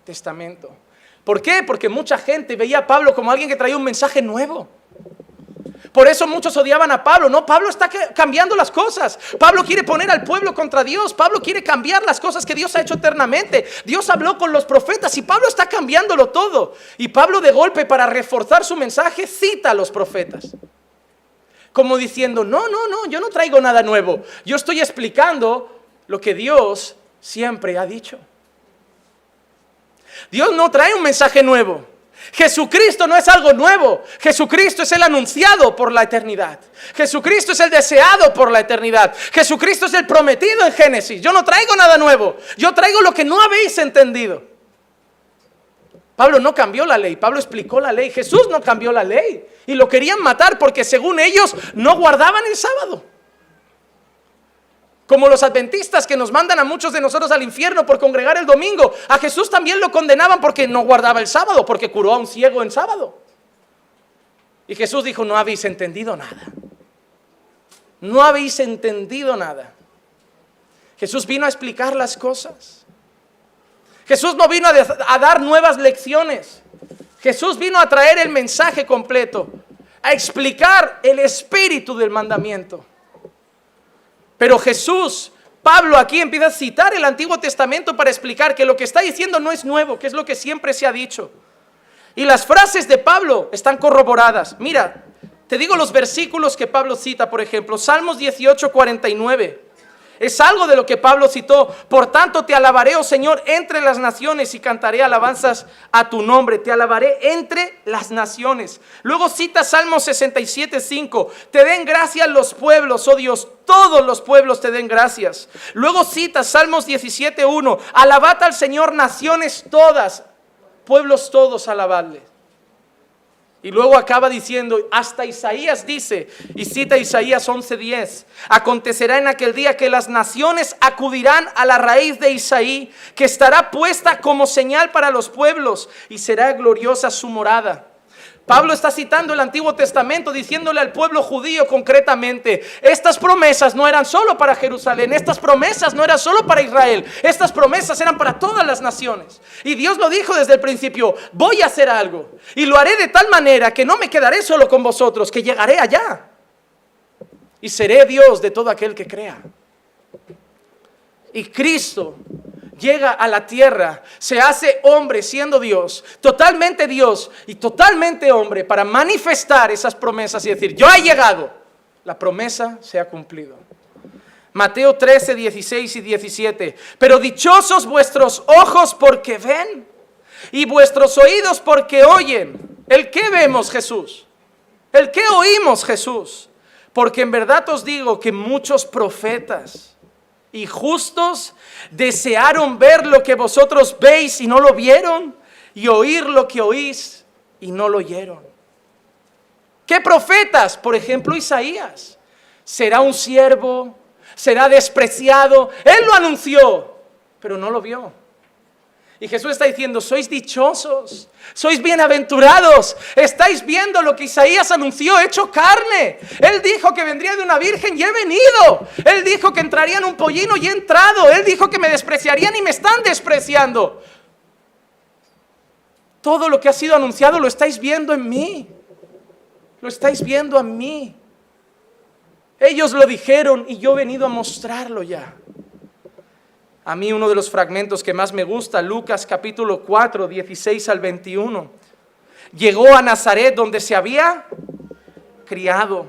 Testamento. ¿Por qué? Porque mucha gente veía a Pablo como alguien que traía un mensaje nuevo. Por eso muchos odiaban a Pablo. No, Pablo está cambiando las cosas. Pablo quiere poner al pueblo contra Dios. Pablo quiere cambiar las cosas que Dios ha hecho eternamente. Dios habló con los profetas y Pablo está cambiándolo todo. Y Pablo de golpe para reforzar su mensaje cita a los profetas. Como diciendo, no, no, no, yo no traigo nada nuevo. Yo estoy explicando lo que Dios siempre ha dicho. Dios no trae un mensaje nuevo. Jesucristo no es algo nuevo. Jesucristo es el anunciado por la eternidad. Jesucristo es el deseado por la eternidad. Jesucristo es el prometido en Génesis. Yo no traigo nada nuevo. Yo traigo lo que no habéis entendido. Pablo no cambió la ley. Pablo explicó la ley. Jesús no cambió la ley. Y lo querían matar porque según ellos no guardaban el sábado. Como los adventistas que nos mandan a muchos de nosotros al infierno por congregar el domingo. A Jesús también lo condenaban porque no guardaba el sábado, porque curó a un ciego en sábado. Y Jesús dijo, no habéis entendido nada. No habéis entendido nada. Jesús vino a explicar las cosas. Jesús no vino a, dar nuevas lecciones. Jesús vino a traer el mensaje completo, a explicar el espíritu del mandamiento. Pero Jesús, Pablo aquí empieza a citar el Antiguo Testamento para explicar que lo que está diciendo no es nuevo, que es lo que siempre se ha dicho. Y las frases de Pablo están corroboradas. Mira, te digo los versículos que Pablo cita, por ejemplo, Salmos 18, 49. Es algo de lo que Pablo citó. Por tanto, te alabaré, oh Señor, entre las naciones y cantaré alabanzas a tu nombre. Te alabaré entre las naciones. Luego cita Salmo 67, 5. Te den gracias los pueblos, oh Dios. Todos los pueblos te den gracias. Luego cita Salmos 17, 1. Alabad al Señor naciones todas. Pueblos todos alabadle. Y luego acaba diciendo, hasta Isaías dice, y cita Isaías 11:10, acontecerá en aquel día que las naciones acudirán a la raíz de Isaí, que estará puesta como señal para los pueblos, y será gloriosa su morada. Pablo está citando el Antiguo Testamento diciéndole al pueblo judío concretamente, estas promesas no eran solo para Jerusalén, estas promesas no eran solo para Israel, estas promesas eran para todas las naciones. Y Dios lo dijo desde el principio, voy a hacer algo y lo haré de tal manera que no me quedaré solo con vosotros, que llegaré allá y seré Dios de todo aquel que crea. Y Cristo llega a la tierra, se hace hombre siendo Dios, totalmente Dios y totalmente hombre para manifestar esas promesas y decir, yo he llegado, la promesa se ha cumplido. Mateo 13, 16 y 17, pero dichosos vuestros ojos porque ven y vuestros oídos porque oyen. ¿El qué vemos Jesús? ¿El qué oímos Jesús? Porque en verdad os digo que muchos profetas, y justos desearon ver lo que vosotros veis y no lo vieron, y oír lo que oís y no lo oyeron. ¿Qué profetas? Por ejemplo, Isaías. Será un siervo, será despreciado. Él lo anunció, pero no lo vio. Y Jesús está diciendo, sois dichosos, sois bienaventurados, estáis viendo lo que Isaías anunció hecho carne. Él dijo que vendría de una virgen y he venido. Él dijo que entraría en un pollino y he entrado. Él dijo que me despreciarían y me están despreciando. Todo lo que ha sido anunciado lo estáis viendo en mí. Lo estáis viendo a mí. Ellos lo dijeron y yo he venido a mostrarlo ya. A mí uno de los fragmentos que más me gusta, Lucas capítulo 4, 16 al 21. Llegó a Nazaret donde se había criado.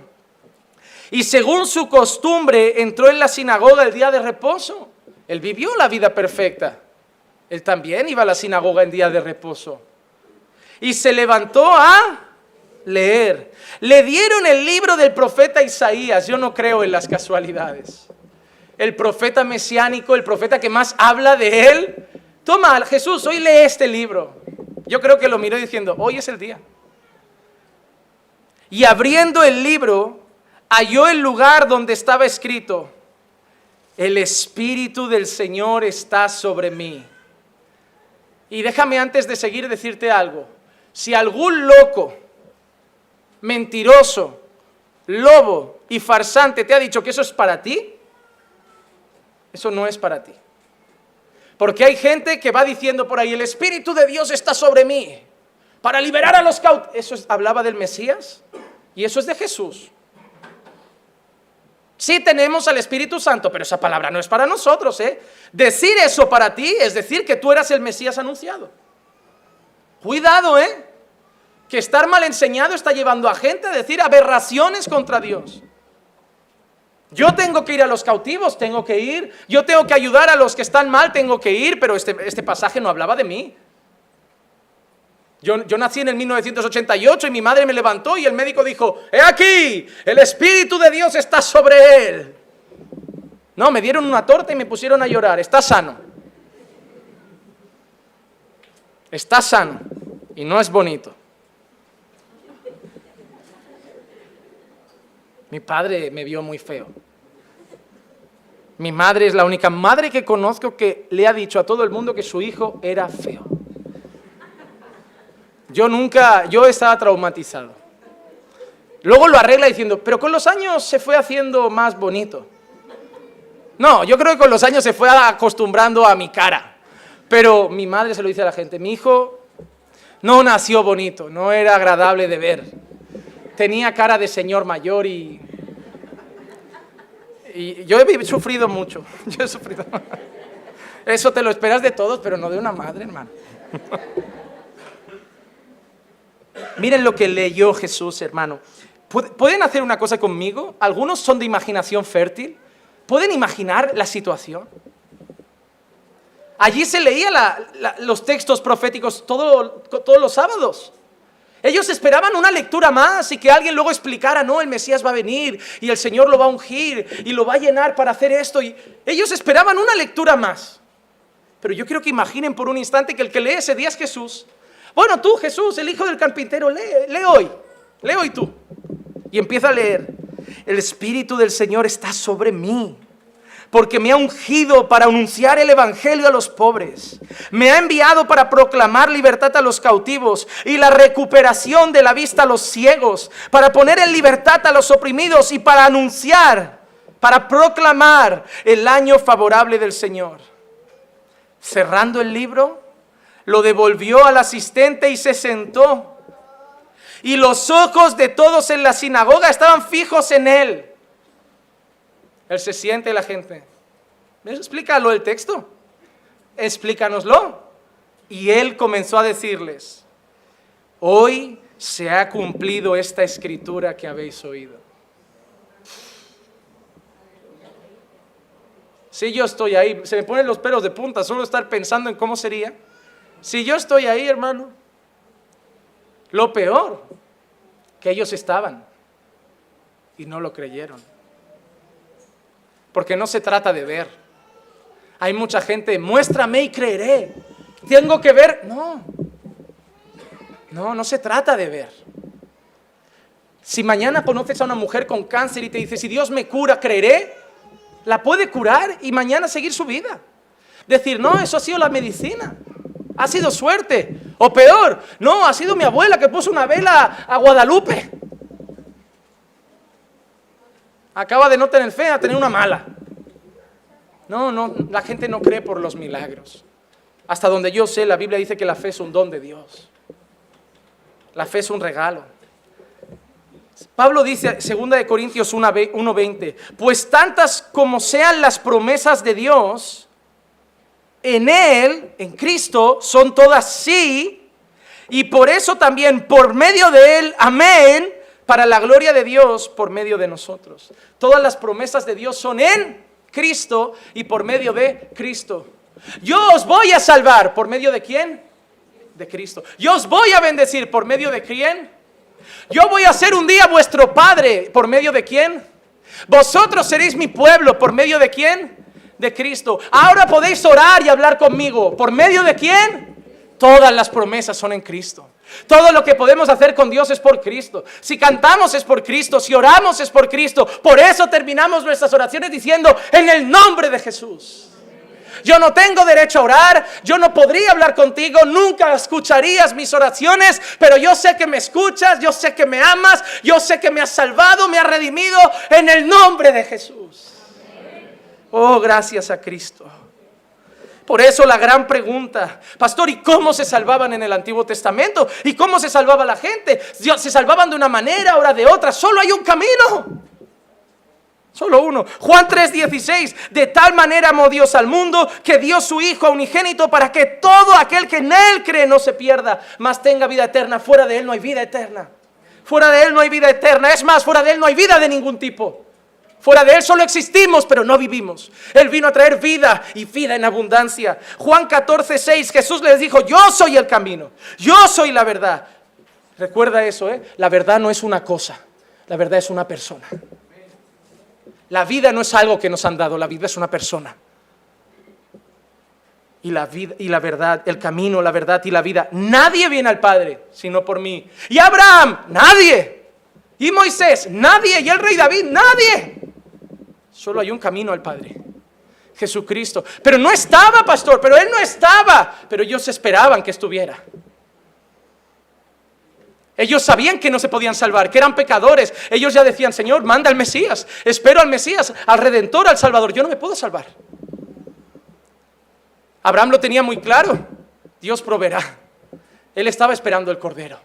Y según su costumbre entró en la sinagoga el día de reposo. Él vivió la vida perfecta. Él también iba a la sinagoga en día de reposo. Y se levantó a leer. Le dieron el libro del profeta Isaías. Yo no creo en las casualidades el profeta mesiánico, el profeta que más habla de él. Toma, Jesús, hoy lee este libro. Yo creo que lo miró diciendo, hoy es el día. Y abriendo el libro, halló el lugar donde estaba escrito, el Espíritu del Señor está sobre mí. Y déjame antes de seguir decirte algo. Si algún loco, mentiroso, lobo y farsante te ha dicho que eso es para ti, eso no es para ti. Porque hay gente que va diciendo por ahí, el Espíritu de Dios está sobre mí para liberar a los cautivos. Eso hablaba del Mesías y eso es de Jesús. Sí tenemos al Espíritu Santo, pero esa palabra no es para nosotros. ¿eh? Decir eso para ti es decir que tú eras el Mesías anunciado. Cuidado, ¿eh? Que estar mal enseñado está llevando a gente a decir aberraciones contra Dios. Yo tengo que ir a los cautivos, tengo que ir. Yo tengo que ayudar a los que están mal, tengo que ir. Pero este, este pasaje no hablaba de mí. Yo, yo, nací en el 1988 y mi madre me levantó y el médico dijo, he aquí, el Espíritu de Dios está sobre él. No, me dieron una torta y me pusieron a llorar. Está sano. Está sano. Y no es bonito. Mi padre me vio muy feo. Mi madre es la única madre que conozco que le ha dicho a todo el mundo que su hijo era feo. Yo nunca, yo estaba traumatizado. Luego lo arregla diciendo, pero con los años se fue haciendo más bonito. No, yo creo que con los años se fue acostumbrando a mi cara. Pero mi madre se lo dice a la gente, mi hijo no nació bonito, no era agradable de ver tenía cara de señor mayor y... Y yo he sufrido mucho, yo he sufrido. Eso te lo esperas de todos, pero no de una madre, hermano. Miren lo que leyó Jesús, hermano. ¿Pueden hacer una cosa conmigo? Algunos son de imaginación fértil. ¿Pueden imaginar la situación? Allí se leía los textos proféticos todos los sábados. Ellos esperaban una lectura más y que alguien luego explicara, no, el Mesías va a venir y el Señor lo va a ungir y lo va a llenar para hacer esto. Y ellos esperaban una lectura más. Pero yo quiero que imaginen por un instante que el que lee ese día es Jesús. Bueno, tú, Jesús, el hijo del carpintero, lee, lee hoy, lee hoy tú. Y empieza a leer. El Espíritu del Señor está sobre mí porque me ha ungido para anunciar el Evangelio a los pobres. Me ha enviado para proclamar libertad a los cautivos y la recuperación de la vista a los ciegos, para poner en libertad a los oprimidos y para anunciar, para proclamar el año favorable del Señor. Cerrando el libro, lo devolvió al asistente y se sentó. Y los ojos de todos en la sinagoga estaban fijos en él. Él se siente la gente. Explícalo el texto. Explícanoslo. Y él comenzó a decirles, hoy se ha cumplido esta escritura que habéis oído. Si yo estoy ahí, se me ponen los pelos de punta solo estar pensando en cómo sería. Si yo estoy ahí, hermano, lo peor, que ellos estaban y no lo creyeron. Porque no se trata de ver. Hay mucha gente, muéstrame y creeré. Tengo que ver. No. No, no se trata de ver. Si mañana conoces a una mujer con cáncer y te dice, si Dios me cura, creeré, la puede curar y mañana seguir su vida. Decir, no, eso ha sido la medicina. Ha sido suerte. O peor, no, ha sido mi abuela que puso una vela a Guadalupe acaba de no tener fe a tener una mala. No, no, la gente no cree por los milagros. Hasta donde yo sé, la Biblia dice que la fe es un don de Dios. La fe es un regalo. Pablo dice, 2 de Corintios 1:20, pues tantas como sean las promesas de Dios, en Él, en Cristo, son todas sí, y por eso también, por medio de Él, amén, para la gloria de Dios por medio de nosotros. Todas las promesas de Dios son en Cristo y por medio de Cristo. Yo os voy a salvar por medio de quién? De Cristo. Yo os voy a bendecir por medio de quién? Yo voy a ser un día vuestro Padre por medio de quién? Vosotros seréis mi pueblo por medio de quién? De Cristo. Ahora podéis orar y hablar conmigo. ¿Por medio de quién? Todas las promesas son en Cristo. Todo lo que podemos hacer con Dios es por Cristo. Si cantamos es por Cristo, si oramos es por Cristo. Por eso terminamos nuestras oraciones diciendo, en el nombre de Jesús. Yo no tengo derecho a orar, yo no podría hablar contigo, nunca escucharías mis oraciones, pero yo sé que me escuchas, yo sé que me amas, yo sé que me has salvado, me has redimido en el nombre de Jesús. Oh, gracias a Cristo. Por eso la gran pregunta, pastor, ¿y cómo se salvaban en el Antiguo Testamento? ¿Y cómo se salvaba la gente? ¿Se salvaban de una manera, ahora de otra? Solo hay un camino. Solo uno. Juan 3:16. De tal manera amó Dios al mundo que dio su Hijo unigénito para que todo aquel que en Él cree no se pierda, mas tenga vida eterna. Fuera de Él no hay vida eterna. Fuera de Él no hay vida eterna. Es más, fuera de Él no hay vida de ningún tipo. Fuera de Él solo existimos, pero no vivimos. Él vino a traer vida y vida en abundancia. Juan 14, 6, Jesús les dijo, yo soy el camino, yo soy la verdad. Recuerda eso, ¿eh? La verdad no es una cosa, la verdad es una persona. La vida no es algo que nos han dado, la vida es una persona. Y la, vida, y la verdad, el camino, la verdad y la vida. Nadie viene al Padre sino por mí. Y Abraham, nadie. Y Moisés, nadie. Y el rey David, nadie. Solo hay un camino al Padre. Jesucristo. Pero no estaba, pastor, pero Él no estaba. Pero ellos esperaban que estuviera. Ellos sabían que no se podían salvar, que eran pecadores. Ellos ya decían, Señor, manda al Mesías. Espero al Mesías, al Redentor, al Salvador. Yo no me puedo salvar. Abraham lo tenía muy claro. Dios proveerá. Él estaba esperando el Cordero.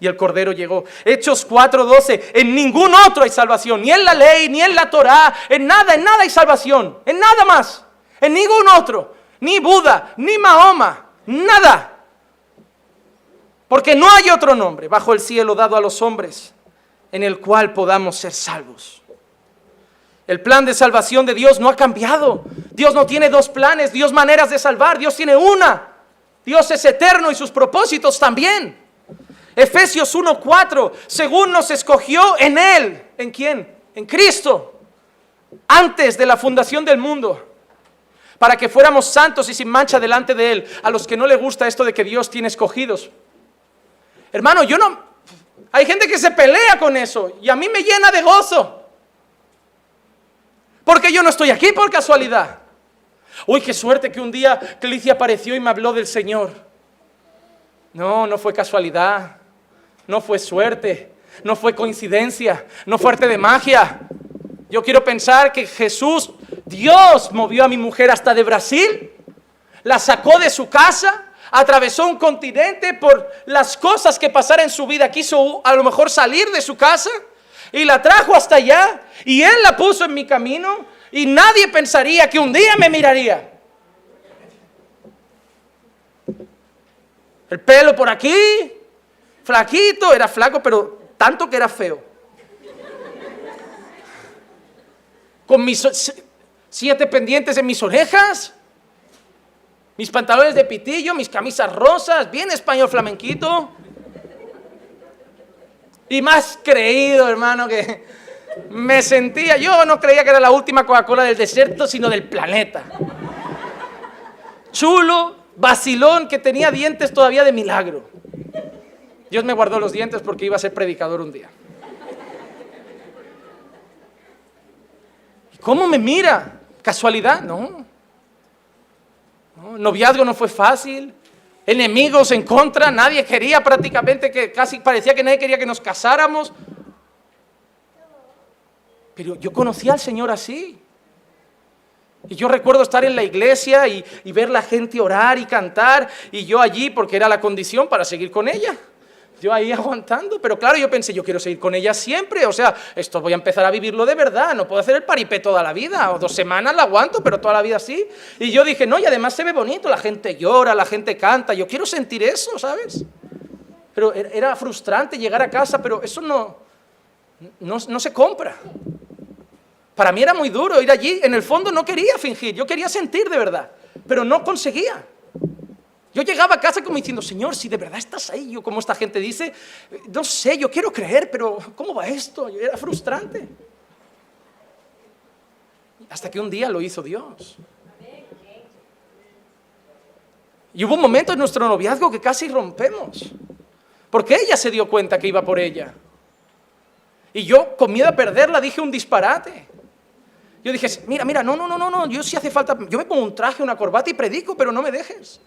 Y el Cordero llegó. Hechos 4:12. En ningún otro hay salvación. Ni en la ley, ni en la Torah. En nada, en nada hay salvación. En nada más. En ningún otro. Ni Buda, ni Mahoma. Nada. Porque no hay otro nombre bajo el cielo dado a los hombres en el cual podamos ser salvos. El plan de salvación de Dios no ha cambiado. Dios no tiene dos planes, Dios maneras de salvar, Dios tiene una. Dios es eterno y sus propósitos también. Efesios 1:4, según nos escogió en Él. ¿En quién? En Cristo. Antes de la fundación del mundo. Para que fuéramos santos y sin mancha delante de Él. A los que no le gusta esto de que Dios tiene escogidos. Hermano, yo no... Hay gente que se pelea con eso y a mí me llena de gozo. Porque yo no estoy aquí por casualidad. Uy, qué suerte que un día Clicia apareció y me habló del Señor. No, no fue casualidad. No fue suerte. No fue coincidencia. No fue arte de magia. Yo quiero pensar que Jesús, Dios, movió a mi mujer hasta de Brasil. La sacó de su casa atravesó un continente por las cosas que pasaron en su vida, quiso a lo mejor salir de su casa y la trajo hasta allá y Él la puso en mi camino y nadie pensaría que un día me miraría. El pelo por aquí, flaquito, era flaco, pero tanto que era feo. Con mis siete pendientes en mis orejas, mis pantalones de pitillo, mis camisas rosas, bien español flamenquito. Y más creído, hermano, que me sentía, yo no creía que era la última Coca-Cola del desierto, sino del planeta. Chulo, vacilón, que tenía dientes todavía de milagro. Dios me guardó los dientes porque iba a ser predicador un día. ¿Cómo me mira? ¿Casualidad? No. no. Noviazgo no fue fácil enemigos en contra, nadie quería prácticamente que casi parecía que nadie quería que nos casáramos. Pero yo conocí al Señor así. Y yo recuerdo estar en la iglesia y, y ver la gente orar y cantar y yo allí porque era la condición para seguir con ella. Yo ahí aguantando, pero claro, yo pensé, yo quiero seguir con ella siempre, o sea, esto voy a empezar a vivirlo de verdad, no puedo hacer el paripé toda la vida, o dos semanas la aguanto, pero toda la vida sí. Y yo dije, no, y además se ve bonito, la gente llora, la gente canta, yo quiero sentir eso, ¿sabes? Pero era frustrante llegar a casa, pero eso no, no, no se compra. Para mí era muy duro ir allí, en el fondo no quería fingir, yo quería sentir de verdad, pero no conseguía. Yo llegaba a casa como diciendo, Señor, si de verdad estás ahí, yo como esta gente dice, no sé, yo quiero creer, pero ¿cómo va esto? Era frustrante. Hasta que un día lo hizo Dios. Y hubo un momento en nuestro noviazgo que casi rompemos, porque ella se dio cuenta que iba por ella. Y yo, con miedo a perderla, dije un disparate. Yo dije, mira, mira, no, no, no, no, yo si hace falta, yo me pongo un traje, una corbata y predico, pero no me dejes.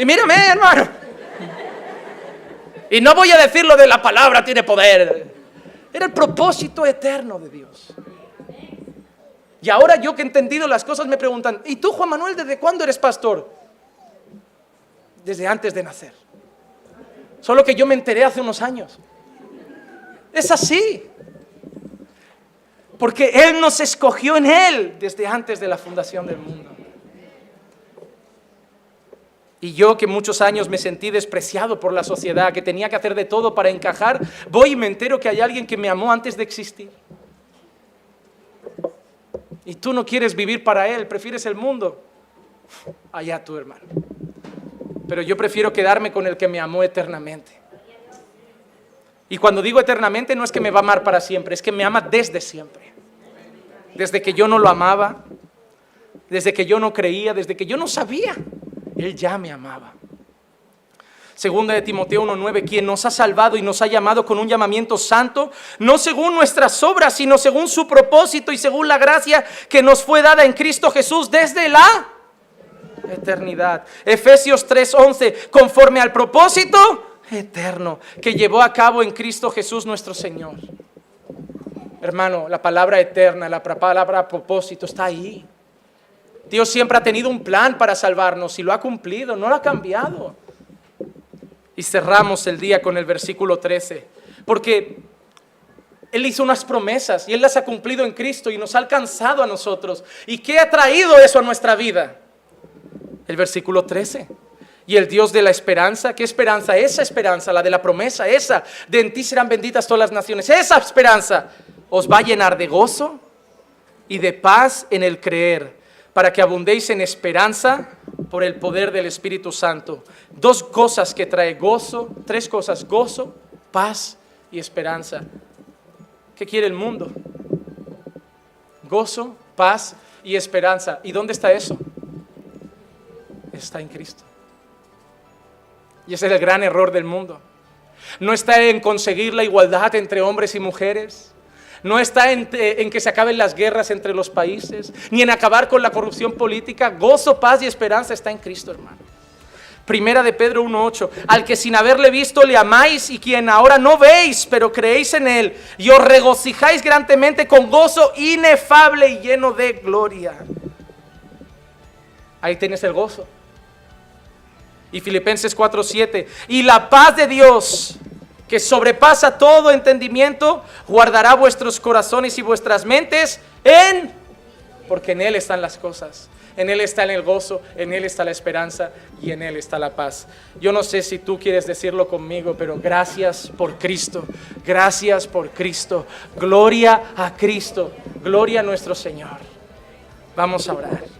Y mírame, hermano. Y no voy a decir lo de la palabra tiene poder. Era el propósito eterno de Dios. Y ahora yo que he entendido las cosas me preguntan, ¿y tú Juan Manuel desde cuándo eres pastor? Desde antes de nacer. Solo que yo me enteré hace unos años. Es así. Porque Él nos escogió en Él desde antes de la fundación del mundo. Y yo que muchos años me sentí despreciado por la sociedad, que tenía que hacer de todo para encajar, voy y me entero que hay alguien que me amó antes de existir. Y tú no quieres vivir para Él, prefieres el mundo. Allá tú, hermano. Pero yo prefiero quedarme con el que me amó eternamente. Y cuando digo eternamente no es que me va a amar para siempre, es que me ama desde siempre. Desde que yo no lo amaba, desde que yo no creía, desde que yo no sabía. Él ya me amaba. Segunda de Timoteo 1.9, quien nos ha salvado y nos ha llamado con un llamamiento santo, no según nuestras obras, sino según su propósito y según la gracia que nos fue dada en Cristo Jesús desde la eternidad. Efesios 3.11, conforme al propósito eterno que llevó a cabo en Cristo Jesús nuestro Señor. Hermano, la palabra eterna, la palabra propósito está ahí. Dios siempre ha tenido un plan para salvarnos y lo ha cumplido, no lo ha cambiado. Y cerramos el día con el versículo 13, porque Él hizo unas promesas y Él las ha cumplido en Cristo y nos ha alcanzado a nosotros. ¿Y qué ha traído eso a nuestra vida? El versículo 13. Y el Dios de la esperanza, ¿qué esperanza? Esa esperanza, la de la promesa, esa, de en ti serán benditas todas las naciones, esa esperanza os va a llenar de gozo y de paz en el creer, para que abundéis en esperanza por el poder del Espíritu Santo. Dos cosas que trae gozo, tres cosas, gozo, paz y esperanza. ¿Qué quiere el mundo? Gozo, paz y esperanza. ¿Y dónde está eso? Está en Cristo. Y ese es el gran error del mundo. No está en conseguir la igualdad entre hombres y mujeres. No está en, en, que se acaben las guerras entre los países, ni en acabar con la corrupción política. Gozo, paz y esperanza está en Cristo, hermano. Primera de Pedro 1.8, al que sin haberle visto le amáis y quien ahora no veis, pero creéis en él y os regocijáis grandemente con gozo inefable y lleno de gloria. Ahí tienes el gozo. Y Filipenses 4:7, y la paz de Dios, que sobrepasa todo entendimiento, guardará vuestros corazones y vuestras mentes en, porque en Él están las cosas. En Él está el gozo, en Él está la esperanza y en Él está la paz. Yo no sé si tú quieres decirlo conmigo, pero gracias por Cristo, gracias por Cristo, gloria a Cristo, gloria a nuestro Señor. Vamos a orar.